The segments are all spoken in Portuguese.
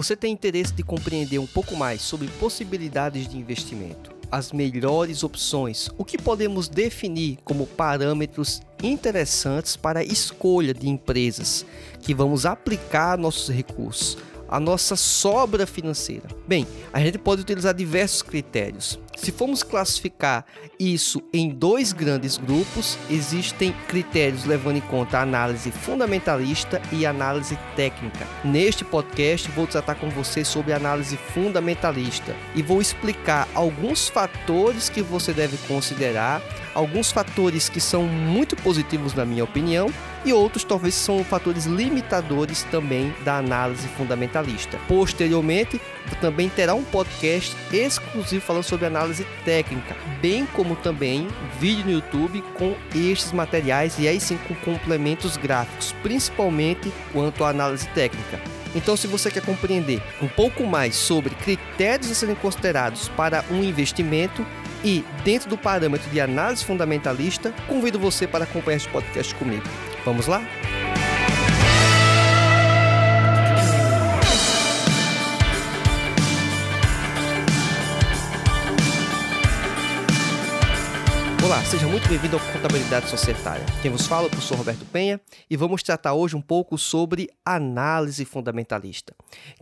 Você tem interesse de compreender um pouco mais sobre possibilidades de investimento, as melhores opções, o que podemos definir como parâmetros interessantes para a escolha de empresas que vamos aplicar nossos recursos, a nossa sobra financeira? Bem, a gente pode utilizar diversos critérios. Se formos classificar isso em dois grandes grupos, existem critérios levando em conta a análise fundamentalista e análise técnica. Neste podcast, vou tratar com você sobre análise fundamentalista e vou explicar alguns fatores que você deve considerar, alguns fatores que são muito positivos na minha opinião e outros talvez são fatores limitadores também da análise fundamentalista. Posteriormente, também terá um podcast exclusivo falando sobre análise técnica, bem como também vídeo no YouTube com estes materiais e aí sim com complementos gráficos, principalmente quanto à análise técnica. Então, se você quer compreender um pouco mais sobre critérios a serem considerados para um investimento e dentro do parâmetro de análise fundamentalista, convido você para acompanhar este podcast comigo. Vamos lá? Olá, seja muito bem-vindo ao Contabilidade Societária. Quem vos fala é o professor Roberto Penha e vamos tratar hoje um pouco sobre análise fundamentalista.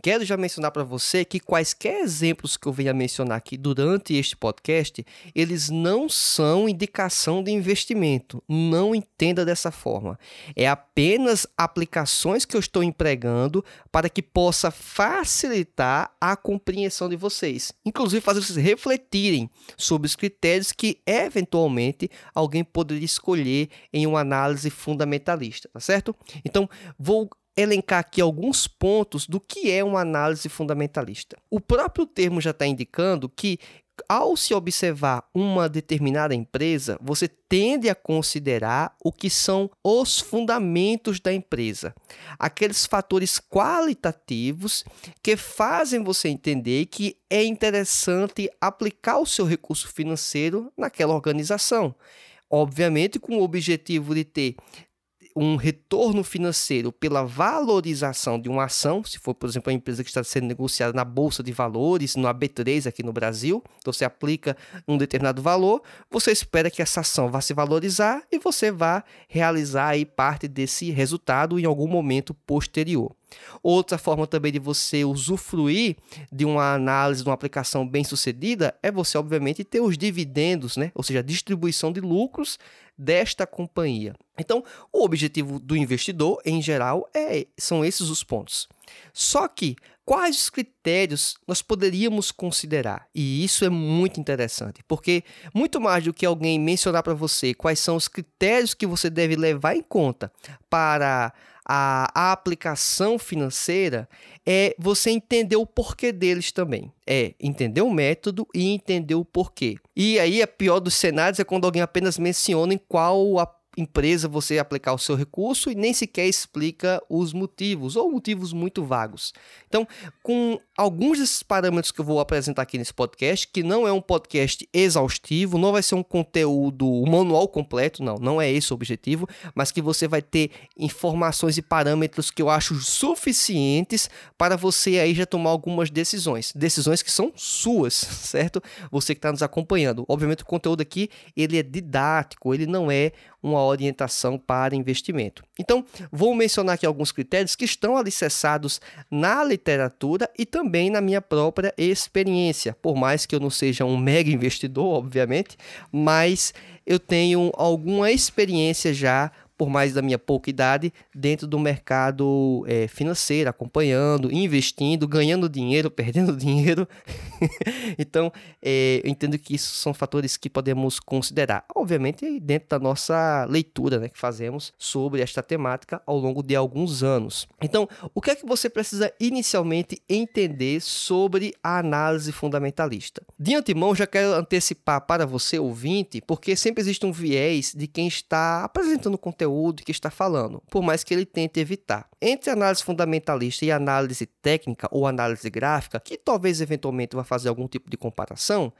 Quero já mencionar para você que quaisquer exemplos que eu venha mencionar aqui durante este podcast, eles não são indicação de investimento. Não entenda dessa forma. É apenas aplicações que eu estou empregando para que possa facilitar a compreensão de vocês. Inclusive fazer vocês refletirem sobre os critérios que eventualmente alguém poderia escolher em uma análise fundamentalista, tá certo? Então, vou elencar aqui alguns pontos do que é uma análise fundamentalista. O próprio termo já está indicando que ao se observar uma determinada empresa, você tende a considerar o que são os fundamentos da empresa, aqueles fatores qualitativos que fazem você entender que é interessante aplicar o seu recurso financeiro naquela organização. Obviamente, com o objetivo de ter um retorno financeiro pela valorização de uma ação, se for, por exemplo, a empresa que está sendo negociada na Bolsa de Valores, no AB3 aqui no Brasil, então você aplica um determinado valor, você espera que essa ação vá se valorizar e você vá realizar aí parte desse resultado em algum momento posterior. Outra forma também de você usufruir de uma análise, de uma aplicação bem sucedida, é você, obviamente, ter os dividendos, né? ou seja, a distribuição de lucros desta companhia. Então, o objetivo do investidor, em geral, é, são esses os pontos. Só que, quais os critérios nós poderíamos considerar? E isso é muito interessante, porque muito mais do que alguém mencionar para você quais são os critérios que você deve levar em conta para a, a, aplicação financeira é você entender o porquê deles também. É entender o método e entender o porquê. E aí, a pior dos cenários é quando alguém apenas menciona em qual a empresa você aplicar o seu recurso e nem sequer explica os motivos ou motivos muito vagos. Então, com alguns desses parâmetros que eu vou apresentar aqui nesse podcast, que não é um podcast exaustivo, não vai ser um conteúdo um manual completo, não, não é esse o objetivo, mas que você vai ter informações e parâmetros que eu acho suficientes para você aí já tomar algumas decisões, decisões que são suas, certo? Você que está nos acompanhando. Obviamente o conteúdo aqui ele é didático, ele não é uma orientação para investimento. Então, vou mencionar aqui alguns critérios que estão alicerçados na literatura e também na minha própria experiência. Por mais que eu não seja um mega investidor, obviamente, mas eu tenho alguma experiência já por mais da minha pouca idade, dentro do mercado é, financeiro, acompanhando, investindo, ganhando dinheiro, perdendo dinheiro. então, é, eu entendo que isso são fatores que podemos considerar, obviamente, dentro da nossa leitura né, que fazemos sobre esta temática ao longo de alguns anos. Então, o que é que você precisa inicialmente entender sobre a análise fundamentalista? De antemão, já quero antecipar para você, ouvinte, porque sempre existe um viés de quem está apresentando conteúdo, que está falando, por mais que ele tente evitar. Entre análise fundamentalista e análise técnica ou análise gráfica, que talvez eventualmente vá fazer algum tipo de comparação,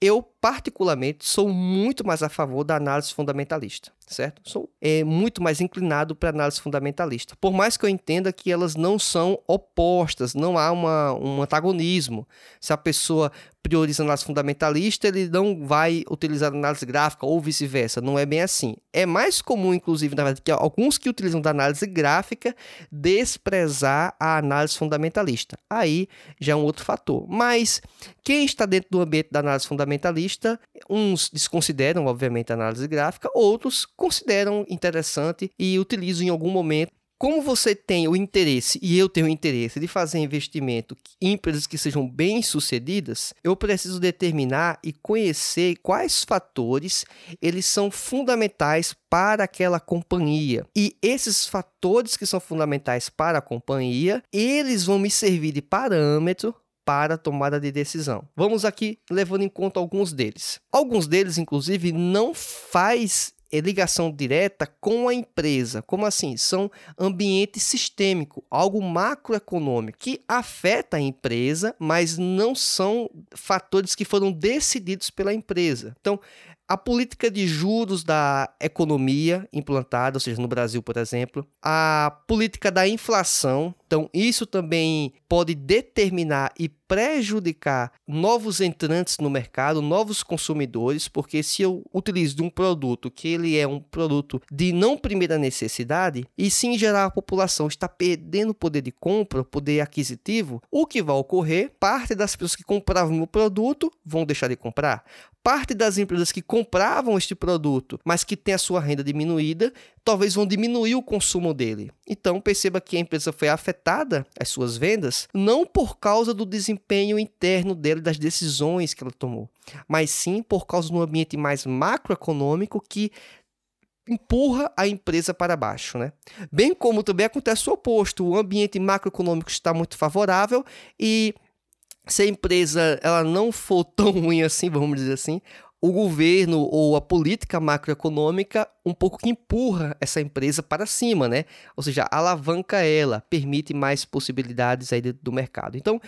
eu particularmente sou muito mais a favor da análise fundamentalista certo? Sou é, muito mais inclinado para análise fundamentalista. Por mais que eu entenda que elas não são opostas, não há uma, um antagonismo. Se a pessoa prioriza análise fundamentalista, ele não vai utilizar análise gráfica ou vice-versa. Não é bem assim. É mais comum, inclusive, na verdade, que alguns que utilizam da análise gráfica desprezar a análise fundamentalista. Aí já é um outro fator. Mas quem está dentro do ambiente da análise fundamentalista, uns desconsideram, obviamente, a análise gráfica, outros consideram interessante e utilizam em algum momento como você tem o interesse e eu tenho o interesse de fazer investimento em empresas que sejam bem-sucedidas, eu preciso determinar e conhecer quais fatores eles são fundamentais para aquela companhia. E esses fatores que são fundamentais para a companhia, eles vão me servir de parâmetro para a tomada de decisão. Vamos aqui levando em conta alguns deles. Alguns deles, inclusive, não faz é ligação direta com a empresa. Como assim? São ambiente sistêmico, algo macroeconômico que afeta a empresa, mas não são fatores que foram decididos pela empresa. Então, a política de juros da economia implantada, ou seja, no Brasil, por exemplo, a política da inflação. Então, isso também pode determinar e prejudicar novos entrantes no mercado, novos consumidores, porque se eu utilizo um produto que ele é um produto de não primeira necessidade, e sim em geral a população está perdendo poder de compra, poder aquisitivo, o que vai ocorrer? Parte das pessoas que compravam o produto vão deixar de comprar parte das empresas que compravam este produto, mas que tem a sua renda diminuída, talvez vão diminuir o consumo dele. Então perceba que a empresa foi afetada, as suas vendas, não por causa do desempenho interno dele, das decisões que ela tomou, mas sim por causa do ambiente mais macroeconômico que empurra a empresa para baixo, né? Bem como também acontece o oposto, o ambiente macroeconômico está muito favorável e se a empresa ela não for tão ruim assim, vamos dizer assim, o governo ou a política macroeconômica um pouco que empurra essa empresa para cima, né? Ou seja, alavanca ela, permite mais possibilidades aí do mercado. Então,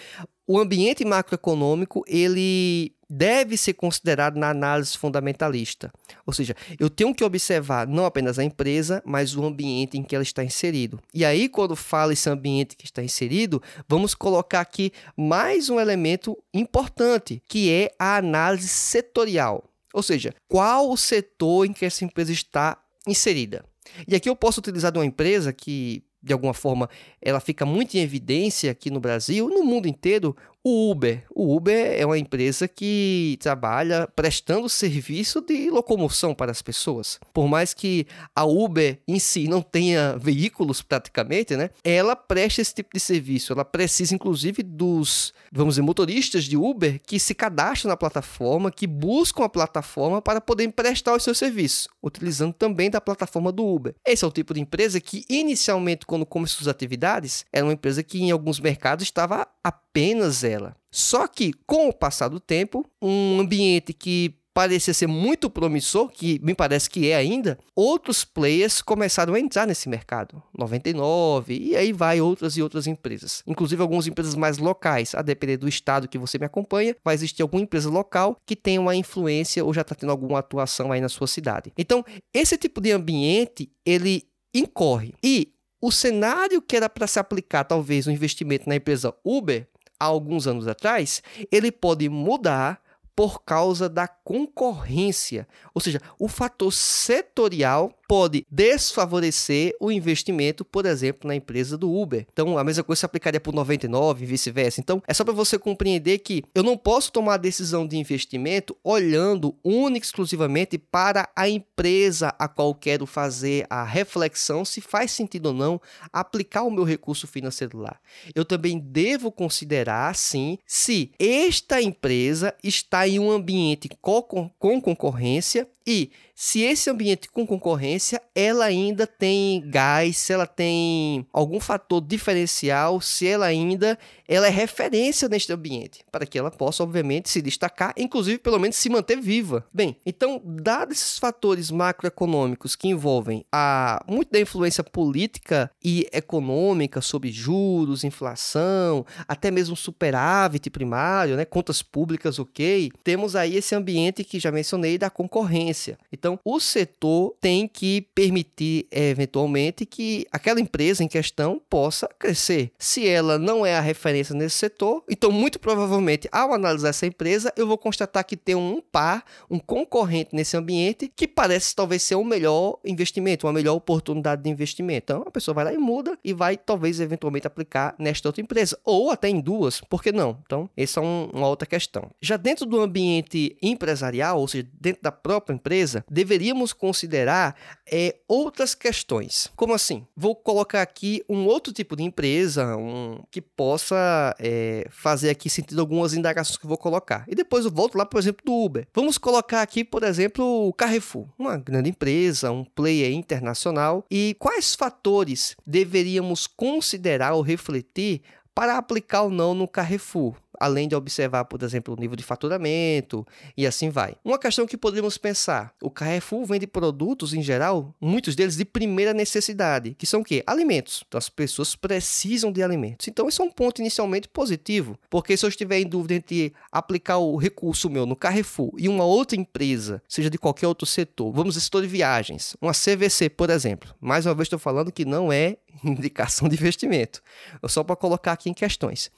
o ambiente macroeconômico, ele deve ser considerado na análise fundamentalista. Ou seja, eu tenho que observar não apenas a empresa, mas o ambiente em que ela está inserido. E aí, quando fala esse ambiente que está inserido, vamos colocar aqui mais um elemento importante, que é a análise setorial. Ou seja, qual o setor em que essa empresa está inserida. E aqui eu posso utilizar de uma empresa que de alguma forma ela fica muito em evidência aqui no Brasil, no mundo inteiro, o Uber. O Uber é uma empresa que trabalha prestando serviço de locomoção para as pessoas. Por mais que a Uber em si não tenha veículos praticamente, né? Ela presta esse tipo de serviço. Ela precisa, inclusive, dos, vamos dizer, motoristas de Uber que se cadastram na plataforma, que buscam a plataforma para poderem prestar os seus serviços, utilizando também da plataforma do Uber. Esse é o tipo de empresa que, inicialmente, quando começou as atividades, era uma empresa que em alguns mercados estava apenas ela. Só que, com o passar do tempo, um ambiente que parecia ser muito promissor, que me parece que é ainda, outros players começaram a entrar nesse mercado. 99, e aí vai outras e outras empresas. Inclusive algumas empresas mais locais, a depender do estado que você me acompanha, vai existir alguma empresa local que tenha uma influência ou já está tendo alguma atuação aí na sua cidade. Então, esse tipo de ambiente, ele incorre. E o cenário que era para se aplicar, talvez, um investimento na empresa Uber, há alguns anos atrás, ele pode mudar por causa da concorrência. Ou seja, o fator setorial pode desfavorecer o investimento, por exemplo, na empresa do Uber. Então, a mesma coisa se aplicaria para o 99 e vice-versa. Então, é só para você compreender que eu não posso tomar decisão de investimento olhando única e exclusivamente para a empresa a qual quero fazer a reflexão se faz sentido ou não aplicar o meu recurso financeiro lá. Eu também devo considerar, sim, se esta empresa está em um ambiente com concorrência e se esse ambiente com concorrência, ela ainda tem gás, se ela tem algum fator diferencial, se ela ainda ela é referência neste ambiente, para que ela possa, obviamente, se destacar, inclusive, pelo menos, se manter viva. Bem, então, dados esses fatores macroeconômicos que envolvem a muito da influência política e econômica sobre juros, inflação, até mesmo superávit primário, né, contas públicas, ok, temos aí esse ambiente que já mencionei da concorrência. Então, então, o setor tem que permitir, eventualmente, que aquela empresa em questão possa crescer. Se ela não é a referência nesse setor, então, muito provavelmente, ao analisar essa empresa, eu vou constatar que tem um par, um concorrente nesse ambiente que parece talvez ser o um melhor investimento, uma melhor oportunidade de investimento. Então, a pessoa vai lá e muda e vai, talvez, eventualmente aplicar nesta outra empresa, ou até em duas, por que não? Então, essa é um, uma outra questão. Já dentro do ambiente empresarial, ou seja, dentro da própria empresa, deveríamos considerar é, outras questões. Como assim? Vou colocar aqui um outro tipo de empresa um, que possa é, fazer aqui sentido algumas indagações que eu vou colocar. E depois eu volto lá, por exemplo, do Uber. Vamos colocar aqui, por exemplo, o Carrefour, uma grande empresa, um player internacional. E quais fatores deveríamos considerar ou refletir para aplicar ou não no Carrefour? Além de observar, por exemplo, o nível de faturamento e assim vai. Uma questão que poderíamos pensar: o Carrefour vende produtos em geral, muitos deles de primeira necessidade, que são o quê? Alimentos. Então as pessoas precisam de alimentos. Então esse é um ponto inicialmente positivo, porque se eu estiver em dúvida entre aplicar o recurso meu no Carrefour e uma outra empresa, seja de qualquer outro setor, vamos setor de viagens, uma CVC, por exemplo. Mais uma vez estou falando que não é indicação de investimento. só para colocar aqui em questões.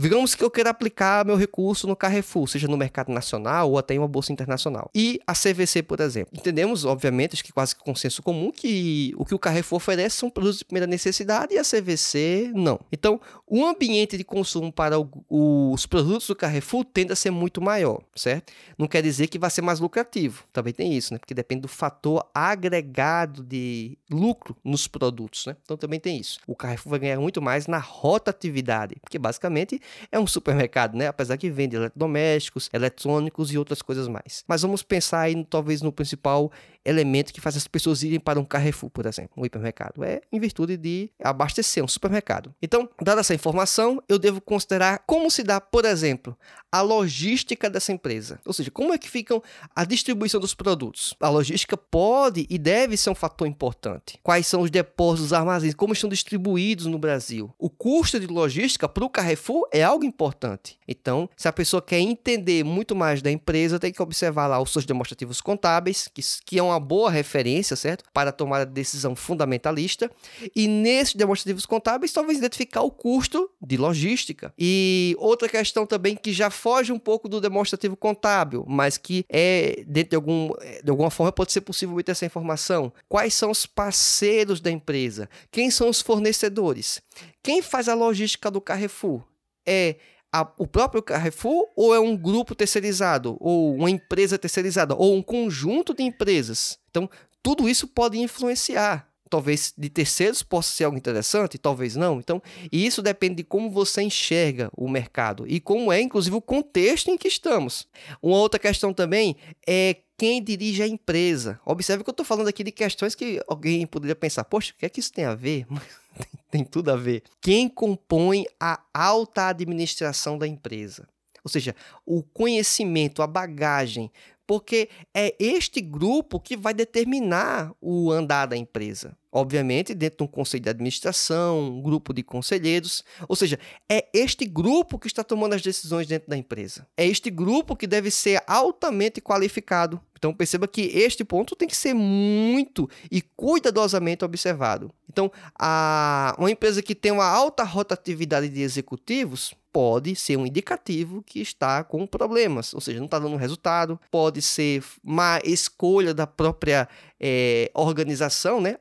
Digamos que eu queira aplicar meu recurso no Carrefour, seja no mercado nacional ou até em uma bolsa internacional. E a CVC, por exemplo. Entendemos, obviamente, acho que quase que consenso comum, que o que o Carrefour oferece são produtos de primeira necessidade e a CVC não. Então, o ambiente de consumo para os produtos do Carrefour tende a ser muito maior, certo? Não quer dizer que vai ser mais lucrativo. Também tem isso, né? Porque depende do fator agregado de lucro nos produtos, né? Então também tem isso. O Carrefour vai ganhar muito mais na rotatividade, porque basicamente é um supermercado, né? Apesar que vende eletrodomésticos, eletrônicos e outras coisas mais. Mas vamos pensar aí talvez no principal elemento que faz as pessoas irem para um Carrefour, por exemplo, um hipermercado. É em virtude de abastecer um supermercado. Então, dada essa informação, eu devo considerar como se dá, por exemplo, a logística dessa empresa. Ou seja, como é que ficam a distribuição dos produtos. A logística pode e deve ser um fator importante. Quais são os depósitos, os armazéns, como estão distribuídos no Brasil. O custo de logística para o Carrefour é algo importante. Então, se a pessoa quer entender muito mais da empresa, tem que observar lá os seus demonstrativos contábeis, que, que é uma boa referência, certo? Para tomar a decisão fundamentalista. E nesses demonstrativos contábeis, talvez identificar o custo de logística. E outra questão também que já foge um pouco do demonstrativo contábil, mas que é, dentro de, algum, de alguma forma, pode ser possível obter essa informação. Quais são os parceiros da empresa? Quem são os fornecedores? Quem faz a logística do Carrefour? É a, o próprio Carrefour ou é um grupo terceirizado, ou uma empresa terceirizada, ou um conjunto de empresas? Então, tudo isso pode influenciar. Talvez de terceiros possa ser algo interessante, talvez não. Então, e isso depende de como você enxerga o mercado e como é, inclusive, o contexto em que estamos. Uma outra questão também é quem dirige a empresa. Observe que eu estou falando aqui de questões que alguém poderia pensar, poxa, o que é que isso tem a ver? tem tudo a ver. Quem compõe a alta administração da empresa? Ou seja, o conhecimento, a bagagem, porque é este grupo que vai determinar o andar da empresa. Obviamente, dentro de um conselho de administração, um grupo de conselheiros. Ou seja, é este grupo que está tomando as decisões dentro da empresa. É este grupo que deve ser altamente qualificado. Então perceba que este ponto tem que ser muito e cuidadosamente observado. Então, a, uma empresa que tem uma alta rotatividade de executivos pode ser um indicativo que está com problemas, ou seja, não está dando resultado, pode ser má escolha da própria é, organização, né,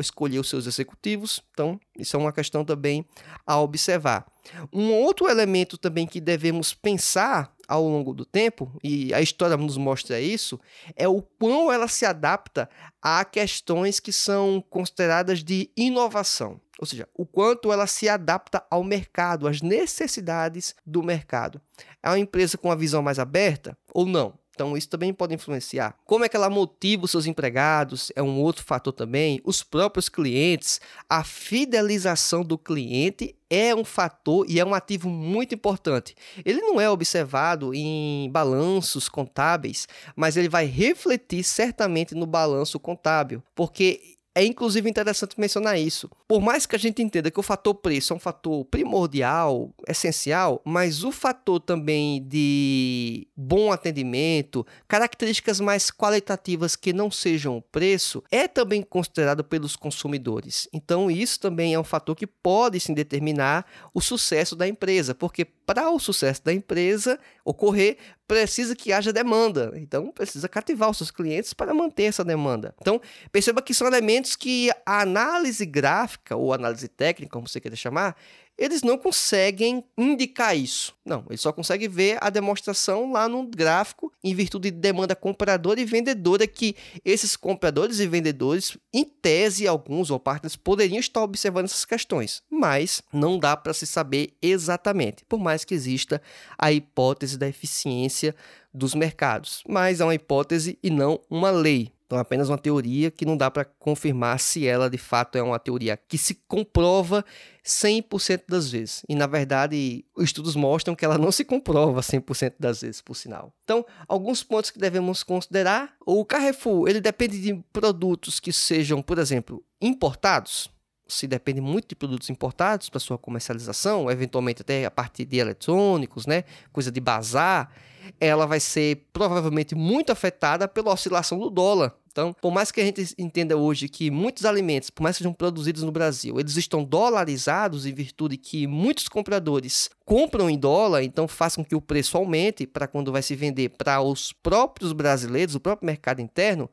escolher os seus executivos. Então, isso é uma questão também a observar. Um outro elemento também que devemos pensar ao longo do tempo, e a história nos mostra isso, é o quão ela se adapta a questões que são consideradas de inovação. Ou seja, o quanto ela se adapta ao mercado, às necessidades do mercado. É uma empresa com uma visão mais aberta ou não? Então, isso também pode influenciar. Como é que ela motiva os seus empregados? É um outro fator também. Os próprios clientes, a fidelização do cliente é um fator e é um ativo muito importante. Ele não é observado em balanços contábeis, mas ele vai refletir certamente no balanço contábil, porque é inclusive interessante mencionar isso. Por mais que a gente entenda que o fator preço é um fator primordial, essencial, mas o fator também de bom atendimento, características mais qualitativas que não sejam o preço, é também considerado pelos consumidores. Então, isso também é um fator que pode sim determinar o sucesso da empresa, porque para o sucesso da empresa ocorrer, precisa que haja demanda. Então, precisa cativar os seus clientes para manter essa demanda. Então, perceba que são elementos que a análise gráfica ou análise técnica, como você queira chamar, eles não conseguem indicar isso. Não, eles só conseguem ver a demonstração lá no gráfico em virtude de demanda compradora e vendedora que esses compradores e vendedores, em tese, alguns ou partes poderiam estar observando essas questões, mas não dá para se saber exatamente, por mais que exista a hipótese da eficiência dos mercados. Mas é uma hipótese e não uma lei. Então, é apenas uma teoria que não dá para confirmar se ela de fato é uma teoria que se comprova 100% das vezes. E, na verdade, estudos mostram que ela não se comprova 100% das vezes, por sinal. Então, alguns pontos que devemos considerar. O Carrefour, ele depende de produtos que sejam, por exemplo, importados. Se depende muito de produtos importados para sua comercialização, eventualmente até a partir de eletrônicos, né? Coisa de bazar ela vai ser provavelmente muito afetada pela oscilação do dólar. Então, por mais que a gente entenda hoje que muitos alimentos, por mais que sejam produzidos no Brasil, eles estão dolarizados em virtude que muitos compradores compram em dólar, então façam que o preço aumente para quando vai se vender para os próprios brasileiros, o próprio mercado interno,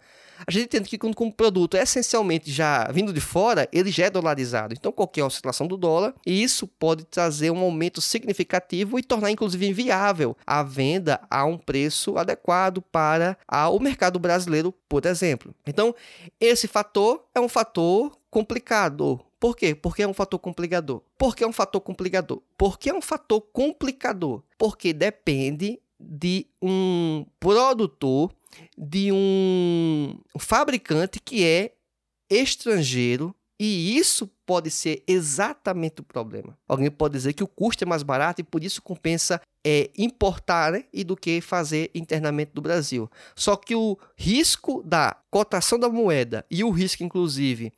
a gente entende que quando um produto é essencialmente já vindo de fora, ele já é dolarizado. Então, qualquer oscilação do dólar, e isso pode trazer um aumento significativo e tornar, inclusive, inviável a venda a um preço adequado para o mercado brasileiro, por exemplo. Então, esse fator é um fator complicado. Por quê? Porque é um fator complicador. Por que é um fator complicador? Porque é um fator complicador. Porque depende de um produtor de um fabricante que é estrangeiro e isso pode ser exatamente o problema. Alguém pode dizer que o custo é mais barato e por isso compensa é, importar né, e do que fazer internamente do Brasil. Só que o risco da cotação da moeda e o risco, inclusive,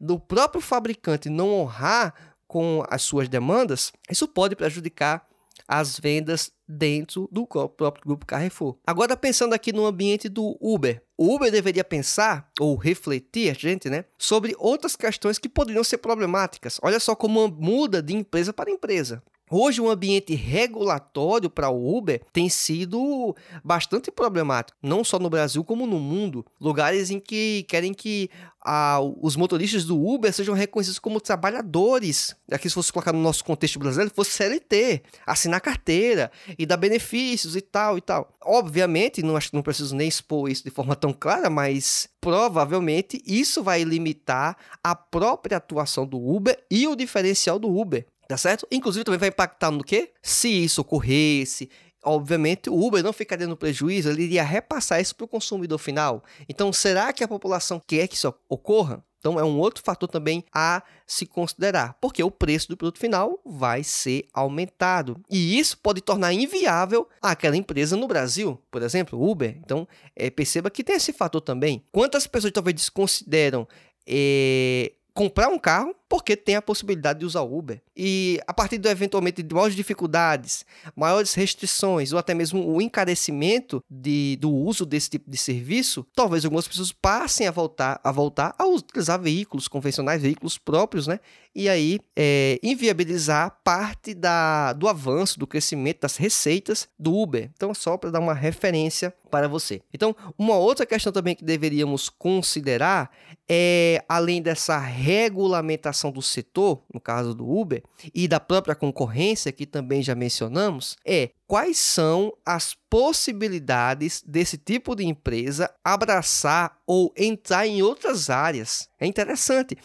do próprio fabricante não honrar com as suas demandas, isso pode prejudicar as vendas dentro do próprio grupo Carrefour. Agora pensando aqui no ambiente do Uber, o Uber deveria pensar ou refletir, gente, né, sobre outras questões que poderiam ser problemáticas. Olha só como muda de empresa para empresa. Hoje, o ambiente regulatório para o Uber tem sido bastante problemático, não só no Brasil como no mundo. Lugares em que querem que ah, os motoristas do Uber sejam reconhecidos como trabalhadores. Aqui, se fosse colocar no nosso contexto brasileiro, fosse CLT, assinar carteira e dar benefícios e tal e tal. Obviamente, não, não preciso nem expor isso de forma tão clara, mas provavelmente isso vai limitar a própria atuação do Uber e o diferencial do Uber. Tá certo? Inclusive também vai impactar no quê? Se isso ocorresse, obviamente o Uber não ficaria no prejuízo, ele iria repassar isso para o consumidor final. Então, será que a população quer que isso ocorra? Então, é um outro fator também a se considerar, porque o preço do produto final vai ser aumentado. E isso pode tornar inviável aquela empresa no Brasil, por exemplo, Uber. Então, é, perceba que tem esse fator também. Quantas pessoas talvez desconsideram é, comprar um carro porque tem a possibilidade de usar Uber. E a partir do eventualmente de maiores dificuldades, maiores restrições ou até mesmo o encarecimento de, do uso desse tipo de serviço, talvez algumas pessoas passem a voltar a voltar a utilizar veículos convencionais, veículos próprios, né? E aí é, inviabilizar parte da, do avanço, do crescimento das receitas do Uber. Então, só para dar uma referência para você. Então, uma outra questão também que deveríamos considerar é, além dessa regulamentação do setor, no caso do Uber, e da própria concorrência, que também já mencionamos, é quais são as possibilidades desse tipo de empresa abraçar ou entrar em outras áreas. É interessante,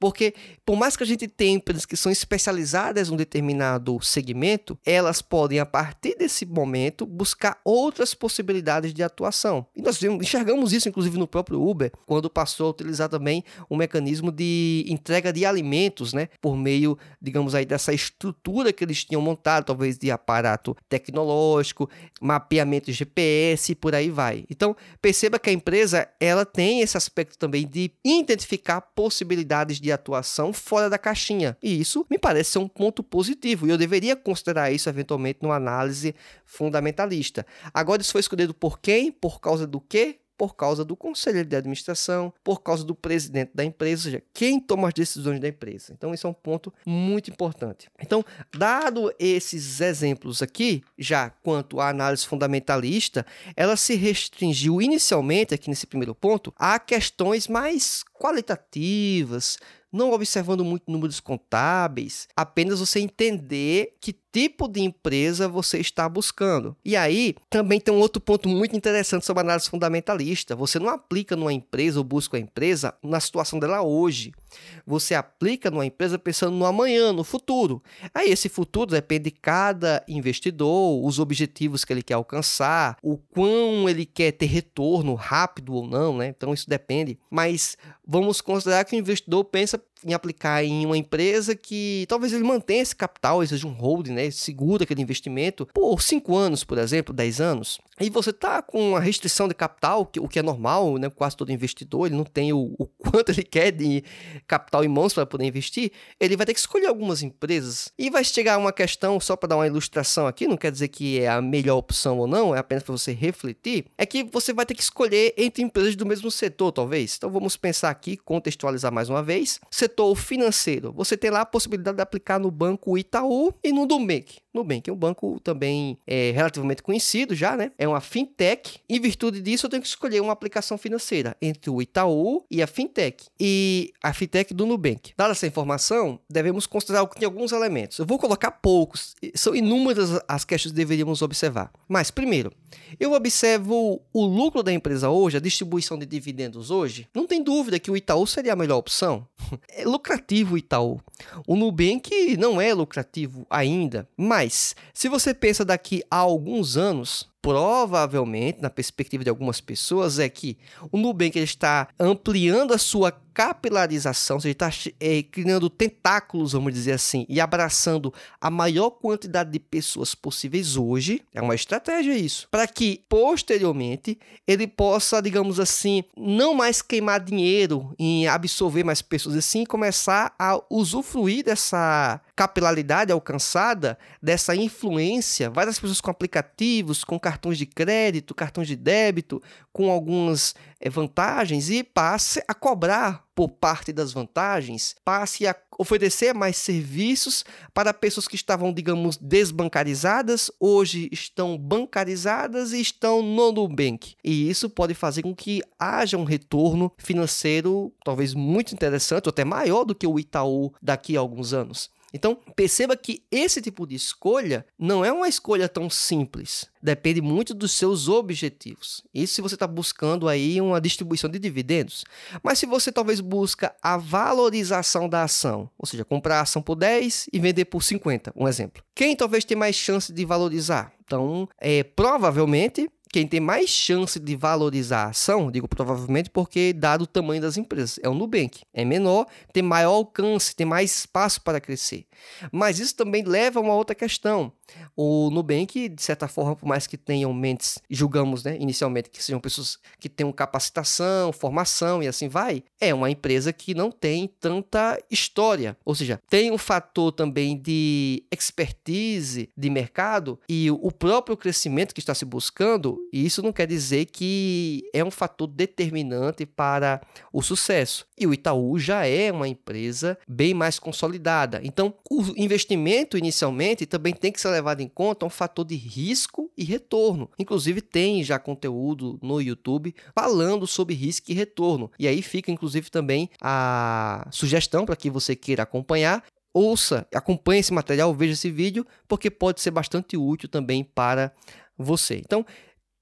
porque por mais que a gente tenha empresas que são especializadas em um determinado segmento, elas podem, a partir desse momento, buscar outras possibilidades de atuação. E nós enxergamos isso, inclusive, no próprio Uber, quando passou a utilizar também um mecanismo de entrega de alimentos, né? Por meio, digamos aí, dessa estrutura que eles tinham montado, talvez de aparato tecnológico, mapeamento de GPS e por aí vai. Então, perceba que a empresa, ela tem esse aspecto também de identificar possibilidades de atuação fora da caixinha. E isso me parece ser um ponto positivo. E eu deveria considerar isso eventualmente numa análise fundamentalista. Agora, isso foi escolhido por quem? Por causa do quê? Por causa do conselho de administração, por causa do presidente da empresa, ou seja, quem toma as decisões da empresa. Então, isso é um ponto muito importante. Então, dado esses exemplos aqui, já quanto à análise fundamentalista, ela se restringiu inicialmente, aqui nesse primeiro ponto, a questões mais qualitativas, não observando muito números contábeis, apenas você entender que tipo de empresa você está buscando. E aí, também tem um outro ponto muito interessante sobre análise fundamentalista. Você não aplica numa empresa ou busca a empresa na situação dela hoje. Você aplica numa empresa pensando no amanhã, no futuro. Aí esse futuro depende de cada investidor, os objetivos que ele quer alcançar, o quão ele quer ter retorno rápido ou não, né? Então isso depende. Mas vamos considerar que o investidor pensa em aplicar em uma empresa que talvez ele mantenha esse capital, seja um holding, né? Segura aquele investimento por 5 anos, por exemplo, 10 anos. E você está com uma restrição de capital, o que é normal, né? Quase todo investidor, ele não tem o, o quanto ele quer de capital em mãos para poder investir, ele vai ter que escolher algumas empresas. E vai chegar uma questão, só para dar uma ilustração aqui, não quer dizer que é a melhor opção ou não, é apenas para você refletir, é que você vai ter que escolher entre empresas do mesmo setor, talvez. Então vamos pensar aqui, contextualizar mais uma vez setor financeiro, você tem lá a possibilidade de aplicar no banco Itaú e no Nubank. Nubank é um banco também é, relativamente conhecido já, né? É uma fintech. Em virtude disso, eu tenho que escolher uma aplicação financeira entre o Itaú e a fintech. E a fintech do Nubank. Dada essa informação, devemos considerar que tem alguns elementos. Eu vou colocar poucos, são inúmeras as questões que deveríamos observar. Mas, primeiro, eu observo o lucro da empresa hoje, a distribuição de dividendos hoje. Não tem dúvida que o Itaú seria a melhor opção. É lucrativo o Itaú. O Nubank não é lucrativo ainda, mas se você pensa daqui a alguns anos, provavelmente, na perspectiva de algumas pessoas, é que o Nubank ele está ampliando a sua capilarização, ou seja, está é, criando tentáculos, vamos dizer assim, e abraçando a maior quantidade de pessoas possíveis hoje, é uma estratégia isso, para que posteriormente ele possa, digamos assim, não mais queimar dinheiro em absorver mais pessoas, assim, começar a usufruir dessa capilaridade alcançada, dessa influência, várias pessoas com aplicativos, com cartões de crédito, cartões de débito, com algumas é, vantagens e passe a cobrar por parte das vantagens, passe a oferecer mais serviços para pessoas que estavam, digamos, desbancarizadas, hoje estão bancarizadas e estão no Nubank. E isso pode fazer com que haja um retorno financeiro talvez muito interessante, ou até maior do que o Itaú daqui a alguns anos. Então, perceba que esse tipo de escolha não é uma escolha tão simples. Depende muito dos seus objetivos. Isso se você está buscando aí uma distribuição de dividendos. Mas se você talvez busca a valorização da ação, ou seja, comprar a ação por 10 e vender por 50, um exemplo. Quem talvez tenha mais chance de valorizar? Então, é, provavelmente quem tem mais chance de valorizar a ação, digo provavelmente porque dado o tamanho das empresas, é o Nubank. É menor, tem maior alcance, tem mais espaço para crescer. Mas isso também leva a uma outra questão. O Nubank, de certa forma, por mais que tenham mentes, julgamos né, inicialmente que sejam pessoas que tenham capacitação, formação e assim vai, é uma empresa que não tem tanta história. Ou seja, tem um fator também de expertise de mercado e o próprio crescimento que está se buscando, e isso não quer dizer que é um fator determinante para o sucesso. E o Itaú já é uma empresa bem mais consolidada. Então, o investimento inicialmente também tem que ser levado em conta um fator de risco e retorno. Inclusive, tem já conteúdo no YouTube falando sobre risco e retorno. E aí fica, inclusive, também a sugestão para que você queira acompanhar. Ouça, acompanhe esse material, veja esse vídeo, porque pode ser bastante útil também para você. Então,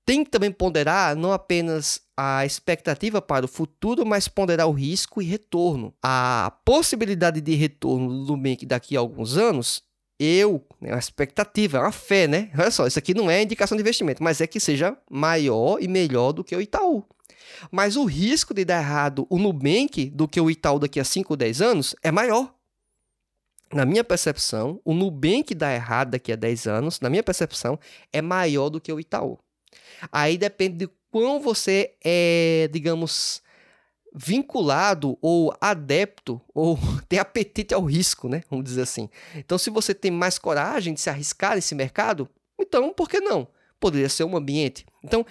tem que também ponderar não apenas a expectativa para o futuro, mas ponderar o risco e retorno. A possibilidade de retorno do Nubank daqui a alguns anos eu, né, uma expectativa, uma fé, né? Olha só, isso aqui não é indicação de investimento, mas é que seja maior e melhor do que o Itaú. Mas o risco de dar errado o Nubank do que o Itaú daqui a 5 ou 10 anos é maior. Na minha percepção, o Nubank dar errado daqui a 10 anos, na minha percepção, é maior do que o Itaú. Aí depende de quão você é, digamos, vinculado ou adepto ou tem apetite ao risco, né? Vamos dizer assim. Então, se você tem mais coragem de se arriscar nesse mercado, então por que não? Poderia ser um ambiente. Então,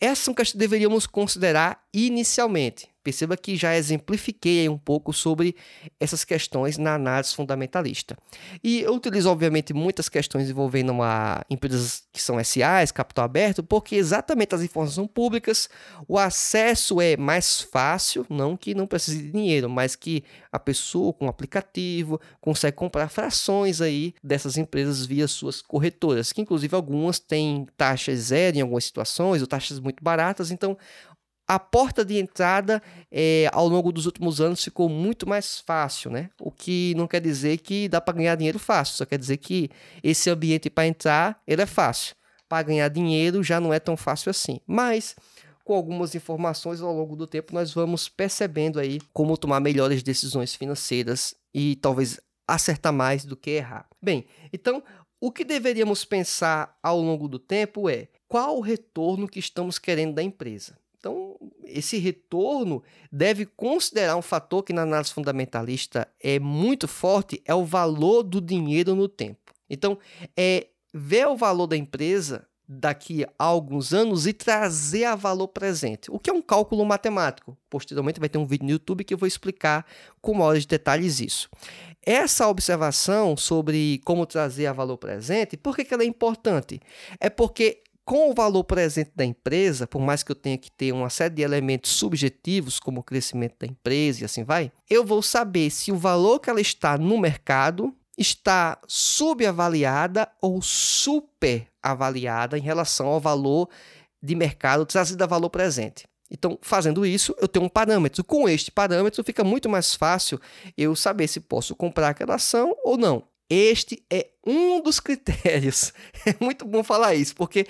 essas são questões que deveríamos considerar inicialmente. Perceba que já exemplifiquei um pouco sobre essas questões na análise fundamentalista. E eu utilizo, obviamente, muitas questões envolvendo uma, empresas que são SAs, capital aberto, porque exatamente as informações são públicas, o acesso é mais fácil, não que não precise de dinheiro, mas que a pessoa com o aplicativo consegue comprar frações aí dessas empresas via suas corretoras, que inclusive algumas têm taxas zero em algumas situações, ou taxas muito baratas, então a porta de entrada é, ao longo dos últimos anos ficou muito mais fácil, né? O que não quer dizer que dá para ganhar dinheiro fácil, só quer dizer que esse ambiente para entrar ele é fácil. Para ganhar dinheiro já não é tão fácil assim. Mas com algumas informações ao longo do tempo nós vamos percebendo aí como tomar melhores decisões financeiras e talvez acertar mais do que errar. Bem, então o que deveríamos pensar ao longo do tempo é qual o retorno que estamos querendo da empresa. Então, esse retorno deve considerar um fator que na análise fundamentalista é muito forte, é o valor do dinheiro no tempo. Então, é ver o valor da empresa daqui a alguns anos e trazer a valor presente, o que é um cálculo matemático. Posteriormente vai ter um vídeo no YouTube que eu vou explicar com maiores detalhes isso. Essa observação sobre como trazer a valor presente, por que, que ela é importante? É porque com o valor presente da empresa, por mais que eu tenha que ter uma série de elementos subjetivos, como o crescimento da empresa e assim vai, eu vou saber se o valor que ela está no mercado está subavaliada ou superavaliada em relação ao valor de mercado trazido a valor presente. Então, fazendo isso, eu tenho um parâmetro. Com este parâmetro, fica muito mais fácil eu saber se posso comprar aquela ação ou não. Este é um dos critérios. É muito bom falar isso, porque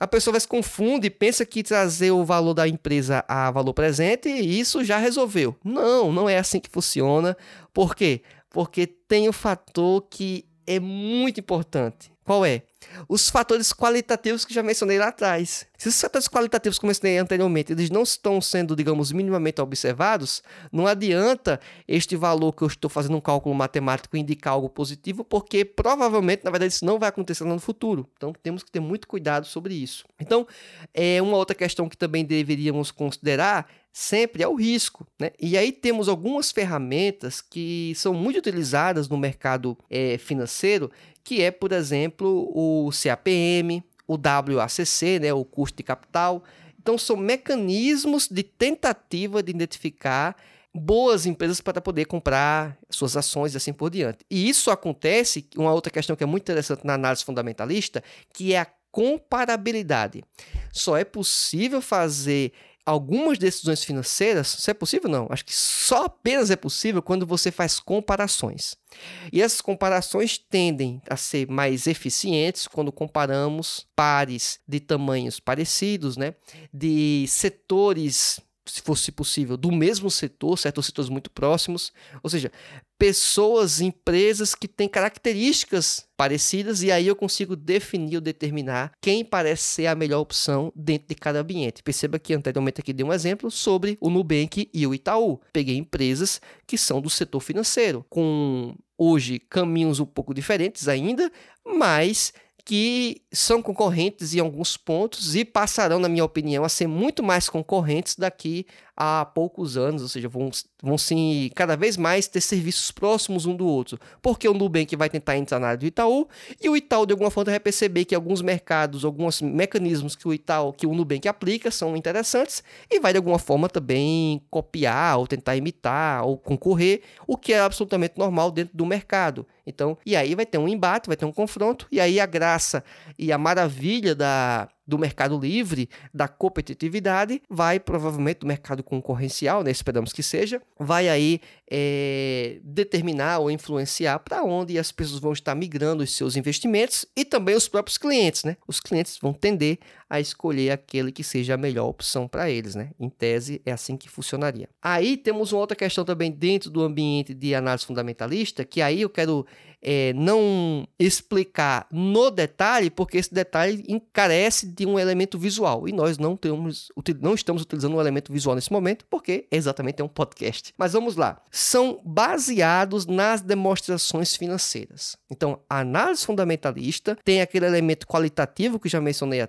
a pessoa vai se confunde e pensa que trazer o valor da empresa a valor presente, isso já resolveu. Não, não é assim que funciona. Por quê? Porque tem um fator que é muito importante. Qual é? Os fatores qualitativos que já mencionei lá atrás. Se os fatores qualitativos que eu mencionei anteriormente, eles não estão sendo, digamos, minimamente observados, não adianta este valor que eu estou fazendo um cálculo matemático indicar algo positivo, porque provavelmente, na verdade, isso não vai acontecer no futuro. Então, temos que ter muito cuidado sobre isso. Então, é uma outra questão que também deveríamos considerar sempre é o risco. Né? E aí temos algumas ferramentas que são muito utilizadas no mercado é, financeiro, que é, por exemplo, o CAPM, o WACC, né, o custo de capital. Então, são mecanismos de tentativa de identificar boas empresas para poder comprar suas ações e assim por diante. E isso acontece, uma outra questão que é muito interessante na análise fundamentalista, que é a comparabilidade. Só é possível fazer algumas decisões financeiras, se é possível não, acho que só apenas é possível quando você faz comparações. E essas comparações tendem a ser mais eficientes quando comparamos pares de tamanhos parecidos, né? De setores se fosse possível, do mesmo setor, certos setores muito próximos, ou seja, pessoas, empresas que têm características parecidas e aí eu consigo definir ou determinar quem parece ser a melhor opção dentro de cada ambiente. Perceba que anteriormente aqui dei um exemplo sobre o Nubank e o Itaú. Peguei empresas que são do setor financeiro, com hoje caminhos um pouco diferentes ainda, mas que são concorrentes em alguns pontos e passarão, na minha opinião, a ser muito mais concorrentes daqui a poucos anos, ou seja, vão, vão sim cada vez mais ter serviços próximos um do outro, porque o Nubank vai tentar entrar na área do Itaú e o Itaú de alguma forma vai perceber que alguns mercados, alguns mecanismos que o Itaú, que o Nubank aplica são interessantes e vai de alguma forma também copiar ou tentar imitar ou concorrer, o que é absolutamente normal dentro do mercado. Então, e aí vai ter um embate, vai ter um confronto, e aí a graça e a maravilha da do mercado livre, da competitividade, vai provavelmente do mercado concorrencial, né, esperamos que seja, vai aí é, determinar ou influenciar para onde as pessoas vão estar migrando os seus investimentos e também os próprios clientes, né? Os clientes vão tender a escolher aquele que seja a melhor opção para eles, né? Em tese, é assim que funcionaria. Aí temos uma outra questão também dentro do ambiente de análise fundamentalista, que aí eu quero é, não explicar no detalhe, porque esse detalhe encarece de um elemento visual. E nós não, temos, não estamos utilizando um elemento visual nesse momento, porque exatamente é um podcast. Mas vamos lá. São baseados nas demonstrações financeiras. Então, a análise fundamentalista tem aquele elemento qualitativo que já mencionei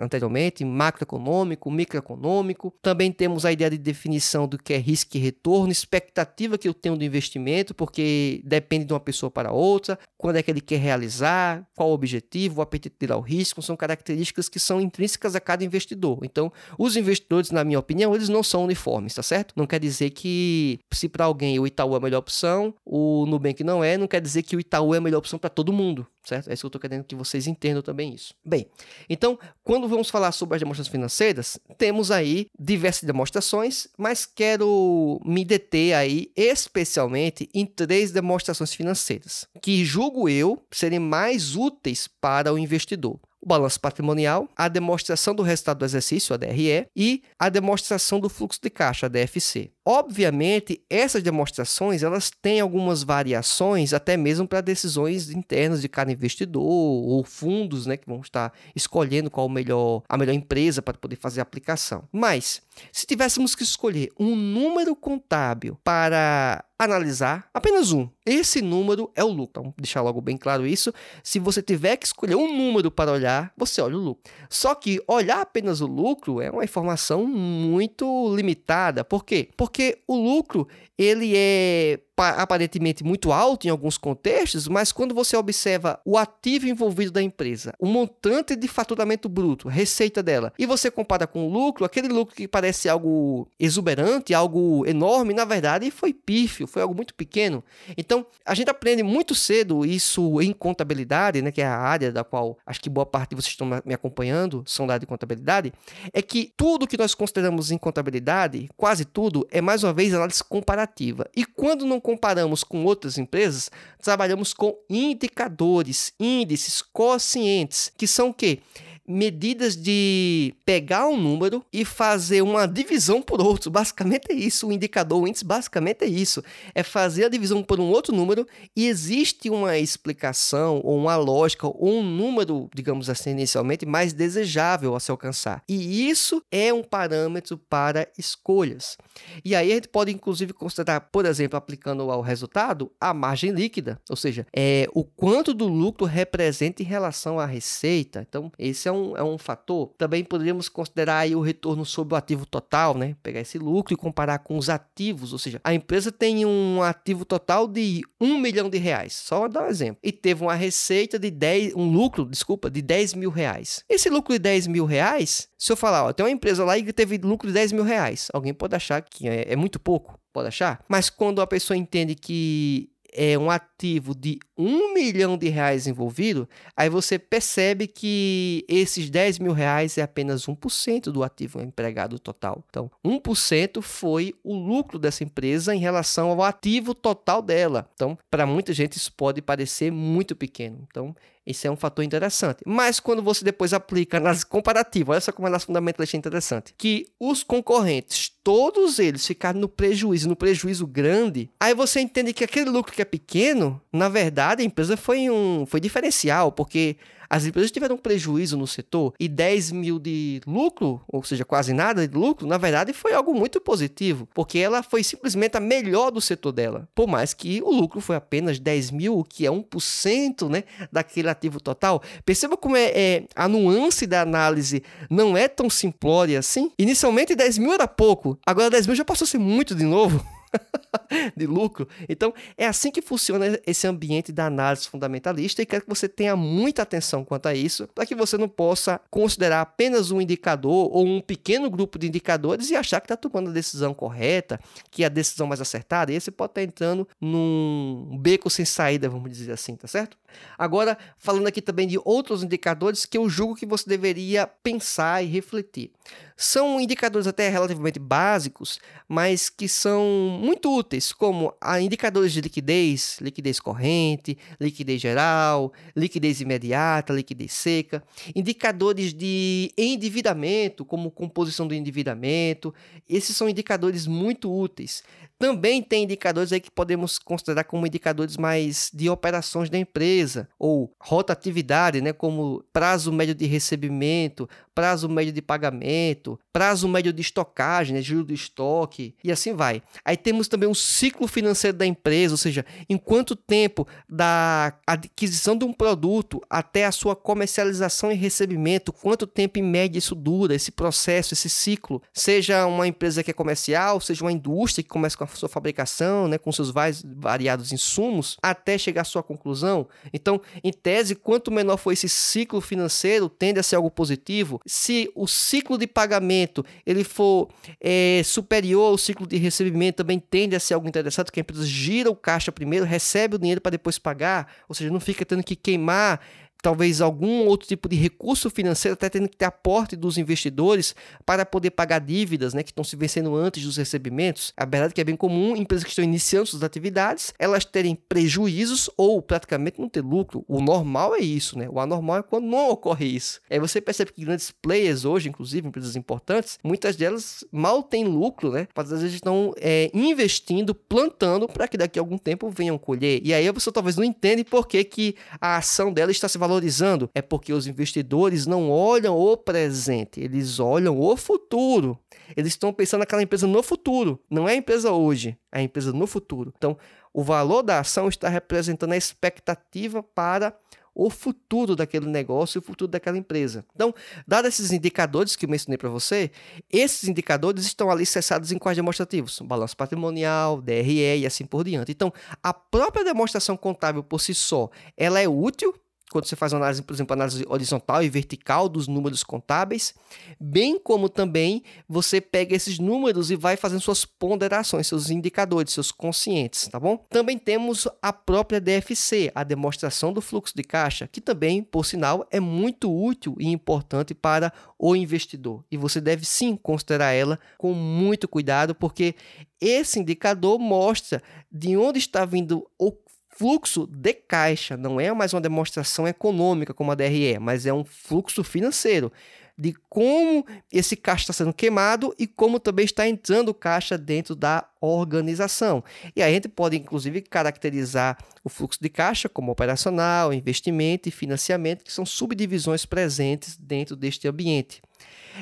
anteriormente, macroeconômico, microeconômico. Também temos a ideia de definição do que é risco e retorno, expectativa que eu tenho do investimento, porque depende de uma pessoa para outra outra, quando é que ele quer realizar, qual o objetivo, o apetite de tirar o risco, são características que são intrínsecas a cada investidor. Então, os investidores, na minha opinião, eles não são uniformes, tá certo? Não quer dizer que se para alguém o Itaú é a melhor opção, o Nubank não é, não quer dizer que o Itaú é a melhor opção para todo mundo certo? É isso que eu estou querendo que vocês entendam também isso. Bem, então, quando vamos falar sobre as demonstrações financeiras, temos aí diversas demonstrações, mas quero me deter aí especialmente em três demonstrações financeiras, que julgo eu serem mais úteis para o investidor o balanço patrimonial, a demonstração do resultado do exercício, a DRE, e a demonstração do fluxo de caixa, a DFC. Obviamente, essas demonstrações elas têm algumas variações, até mesmo para decisões internas de cada investidor ou fundos, né, que vão estar escolhendo qual melhor, a melhor empresa para poder fazer a aplicação. Mas, se tivéssemos que escolher um número contábil para analisar apenas um. Esse número é o lucro. Então, deixar logo bem claro isso. Se você tiver que escolher um número para olhar, você olha o lucro. Só que olhar apenas o lucro é uma informação muito limitada. Por quê? Porque o lucro ele é aparentemente muito alto em alguns contextos, mas quando você observa o ativo envolvido da empresa, o montante de faturamento bruto, receita dela, e você compara com o lucro, aquele lucro que parece algo exuberante, algo enorme, na verdade foi pífio, foi algo muito pequeno. Então, a gente aprende muito cedo isso em contabilidade, né, que é a área da qual acho que boa parte de vocês estão me acompanhando, são da área de contabilidade, é que tudo que nós consideramos em contabilidade, quase tudo, é mais uma vez análise comparativa comparativa. E quando não comparamos com outras empresas, trabalhamos com indicadores, índices, quocientes, que são o quê? Medidas de pegar um número e fazer uma divisão por outro. Basicamente é isso. O indicador, o índice, basicamente é isso. É fazer a divisão por um outro número e existe uma explicação ou uma lógica ou um número, digamos assim, inicialmente mais desejável a se alcançar. E isso é um parâmetro para escolhas. E aí a gente pode inclusive considerar, por exemplo, aplicando ao resultado, a margem líquida, ou seja, é o quanto do lucro representa em relação à receita. Então, esse é um, é um fator. Também poderíamos considerar aí o retorno sobre o ativo total, né? Pegar esse lucro e comparar com os ativos, ou seja, a empresa tem um ativo total de 1 milhão de reais, só dar um exemplo, e teve uma receita de 10, um lucro, desculpa, de 10 mil reais. Esse lucro de 10 mil reais, se eu falar, ó, tem uma empresa lá que teve lucro de 10 mil reais, alguém pode achar que é, é muito pouco, pode achar, mas quando a pessoa entende que é um ativo de um milhão de reais envolvido, aí você percebe que esses 10 mil reais é apenas 1% do ativo empregado total. Então, 1% foi o lucro dessa empresa em relação ao ativo total dela. Então, para muita gente isso pode parecer muito pequeno. Então, isso é um fator interessante. Mas quando você depois aplica análise comparativa, olha só como análise fundamentalista é interessante, que os concorrentes, todos eles ficaram no prejuízo, no prejuízo grande, aí você entende que aquele lucro que é pequeno, na verdade, a empresa foi um foi diferencial, porque as empresas tiveram prejuízo no setor e 10 mil de lucro, ou seja, quase nada de lucro, na verdade foi algo muito positivo, porque ela foi simplesmente a melhor do setor dela. Por mais que o lucro foi apenas 10 mil, o que é 1% né, daquele ativo total. Perceba como é, é, a nuance da análise não é tão simplória assim. Inicialmente 10 mil era pouco, agora 10 mil já passou a ser muito de novo. de lucro. Então, é assim que funciona esse ambiente da análise fundamentalista e quero que você tenha muita atenção quanto a isso, para que você não possa considerar apenas um indicador ou um pequeno grupo de indicadores e achar que está tomando a decisão correta, que é a decisão mais acertada, e aí você pode estar tá entrando num beco sem saída, vamos dizer assim, tá certo? Agora, falando aqui também de outros indicadores que eu julgo que você deveria pensar e refletir. São indicadores até relativamente básicos, mas que são muito úteis, como indicadores de liquidez, liquidez corrente, liquidez geral, liquidez imediata, liquidez seca, indicadores de endividamento, como composição do endividamento. Esses são indicadores muito úteis. Também tem indicadores aí que podemos considerar como indicadores mais de operações da empresa, ou rotatividade, né, como prazo médio de recebimento, prazo médio de pagamento, prazo médio de estocagem, né, giro do estoque, e assim vai. Aí temos também um ciclo financeiro da empresa, ou seja, em quanto tempo da aquisição de um produto até a sua comercialização e recebimento, quanto tempo em média isso dura, esse processo, esse ciclo, seja uma empresa que é comercial, seja uma indústria que começa com a sua fabricação, né, com seus variados insumos, até chegar à sua conclusão. Então, em tese, quanto menor for esse ciclo financeiro, tende a ser algo positivo se o ciclo de pagamento ele for é, superior ao ciclo de recebimento, também tende a ser algo interessante, que a empresa gira o caixa primeiro, recebe o dinheiro para depois pagar, ou seja, não fica tendo que queimar talvez algum outro tipo de recurso financeiro, até tendo que ter aporte dos investidores para poder pagar dívidas né, que estão se vencendo antes dos recebimentos. A verdade é que é bem comum empresas que estão iniciando suas atividades, elas terem prejuízos ou praticamente não ter lucro. O normal é isso, né? O anormal é quando não ocorre isso. Aí você percebe que grandes players hoje, inclusive empresas importantes, muitas delas mal têm lucro, né? Mas às vezes estão é, investindo, plantando para que daqui a algum tempo venham colher. E aí pessoa talvez não entende por que, que a ação dela está se valorizando valorizando? É porque os investidores não olham o presente, eles olham o futuro. Eles estão pensando naquela empresa no futuro, não é a empresa hoje, é a empresa no futuro. Então, o valor da ação está representando a expectativa para o futuro daquele negócio, o futuro daquela empresa. Então, dados esses indicadores que eu mencionei para você, esses indicadores estão ali cessados em quais demonstrativos? Balanço patrimonial, DRE e assim por diante. Então, a própria demonstração contábil por si só, ela é útil quando você faz uma análise, por exemplo, análise horizontal e vertical dos números contábeis, bem como também você pega esses números e vai fazendo suas ponderações, seus indicadores, seus conscientes, tá bom? Também temos a própria DFC, a demonstração do fluxo de caixa, que também, por sinal, é muito útil e importante para o investidor. E você deve sim considerar ela com muito cuidado, porque esse indicador mostra de onde está vindo o fluxo de caixa, não é mais uma demonstração econômica como a DRE, mas é um fluxo financeiro de como esse caixa está sendo queimado e como também está entrando caixa dentro da organização. E aí a gente pode, inclusive, caracterizar o fluxo de caixa como operacional, investimento e financiamento, que são subdivisões presentes dentro deste ambiente.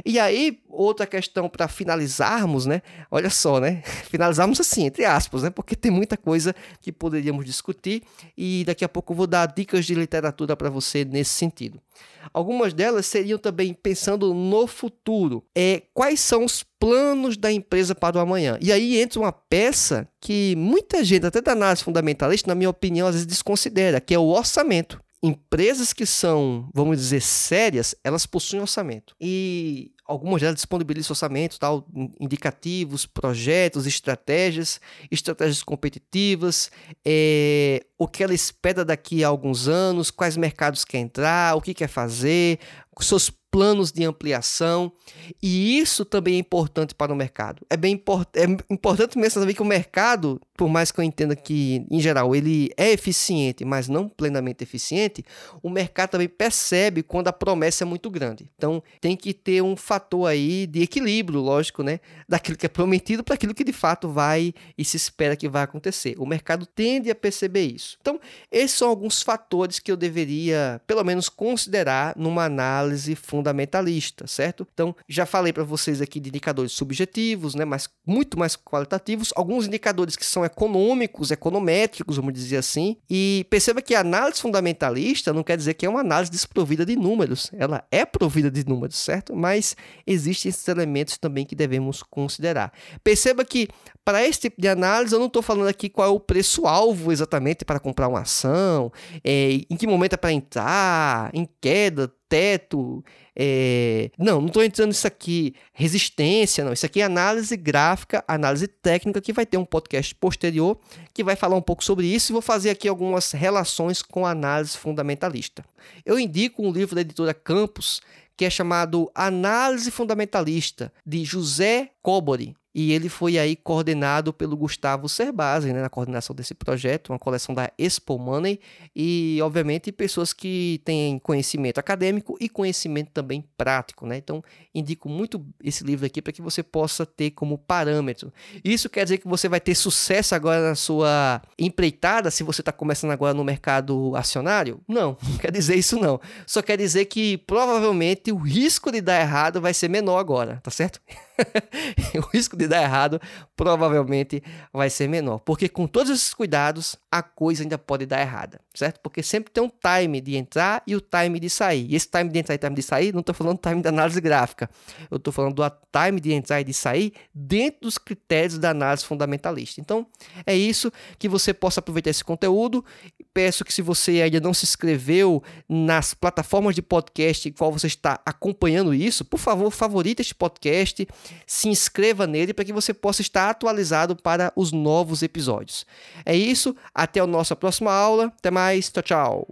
E aí, outra questão para finalizarmos, né? Olha só, né? Finalizarmos assim, entre aspas, né? Porque tem muita coisa que poderíamos discutir e daqui a pouco eu vou dar dicas de literatura para você nesse sentido. Algumas delas seriam também pensando no futuro. É, quais são os planos da empresa para o amanhã? E aí entra uma peça que muita gente, até da análise fundamentalista, na minha opinião, às vezes desconsidera, que é o orçamento empresas que são, vamos dizer, sérias, elas possuem orçamento. E algumas delas disponibilizam orçamento, tal, indicativos, projetos, estratégias, estratégias competitivas, é, o que ela espera daqui a alguns anos, quais mercados quer entrar, o que quer fazer, seus planos de ampliação, e isso também é importante para o mercado. É bem import é importante mesmo saber que o mercado, por mais que eu entenda que, em geral, ele é eficiente, mas não plenamente eficiente, o mercado também percebe quando a promessa é muito grande. Então, tem que ter um fator aí de equilíbrio, lógico, né? Daquilo que é prometido para aquilo que de fato vai e se espera que vai acontecer. O mercado tende a perceber isso. Então, esses são alguns fatores que eu deveria, pelo menos, considerar numa análise fundamental fundamentalista, certo? Então, já falei para vocês aqui de indicadores subjetivos, né, mas muito mais qualitativos, alguns indicadores que são econômicos, econométricos, vamos dizer assim. E perceba que a análise fundamentalista não quer dizer que é uma análise desprovida de números. Ela é provida de números, certo? Mas existem esses elementos também que devemos considerar. Perceba que para esse tipo de análise, eu não estou falando aqui qual é o preço-alvo exatamente para comprar uma ação, é, em que momento é para entrar, em queda, teto. É... Não, não estou entrando nisso aqui, resistência, não. Isso aqui é análise gráfica, análise técnica, que vai ter um podcast posterior que vai falar um pouco sobre isso e vou fazer aqui algumas relações com a análise fundamentalista. Eu indico um livro da editora Campos que é chamado Análise Fundamentalista, de José Cobori e ele foi aí coordenado pelo Gustavo Cerbasi, né, na coordenação desse projeto, uma coleção da Expo Money e, obviamente, pessoas que têm conhecimento acadêmico e conhecimento também prático, né? Então, indico muito esse livro aqui para que você possa ter como parâmetro. Isso quer dizer que você vai ter sucesso agora na sua empreitada se você está começando agora no mercado acionário? Não, não quer dizer isso não. Só quer dizer que provavelmente o risco de dar errado vai ser menor agora, tá certo? o risco de dar errado provavelmente vai ser menor. Porque com todos esses cuidados, a coisa ainda pode dar errada, certo? Porque sempre tem um time de entrar e o time de sair. E esse time de entrar e time de sair, não estou falando time da análise gráfica. Eu estou falando do time de entrar e de sair dentro dos critérios da análise fundamentalista. Então, é isso que você possa aproveitar esse conteúdo. Peço que se você ainda não se inscreveu nas plataformas de podcast em qual você está acompanhando isso, por favor, favorite este podcast, se inscreva nele para que você possa estar atualizado para os novos episódios. É isso, até a nossa próxima aula. Até mais, tchau, tchau.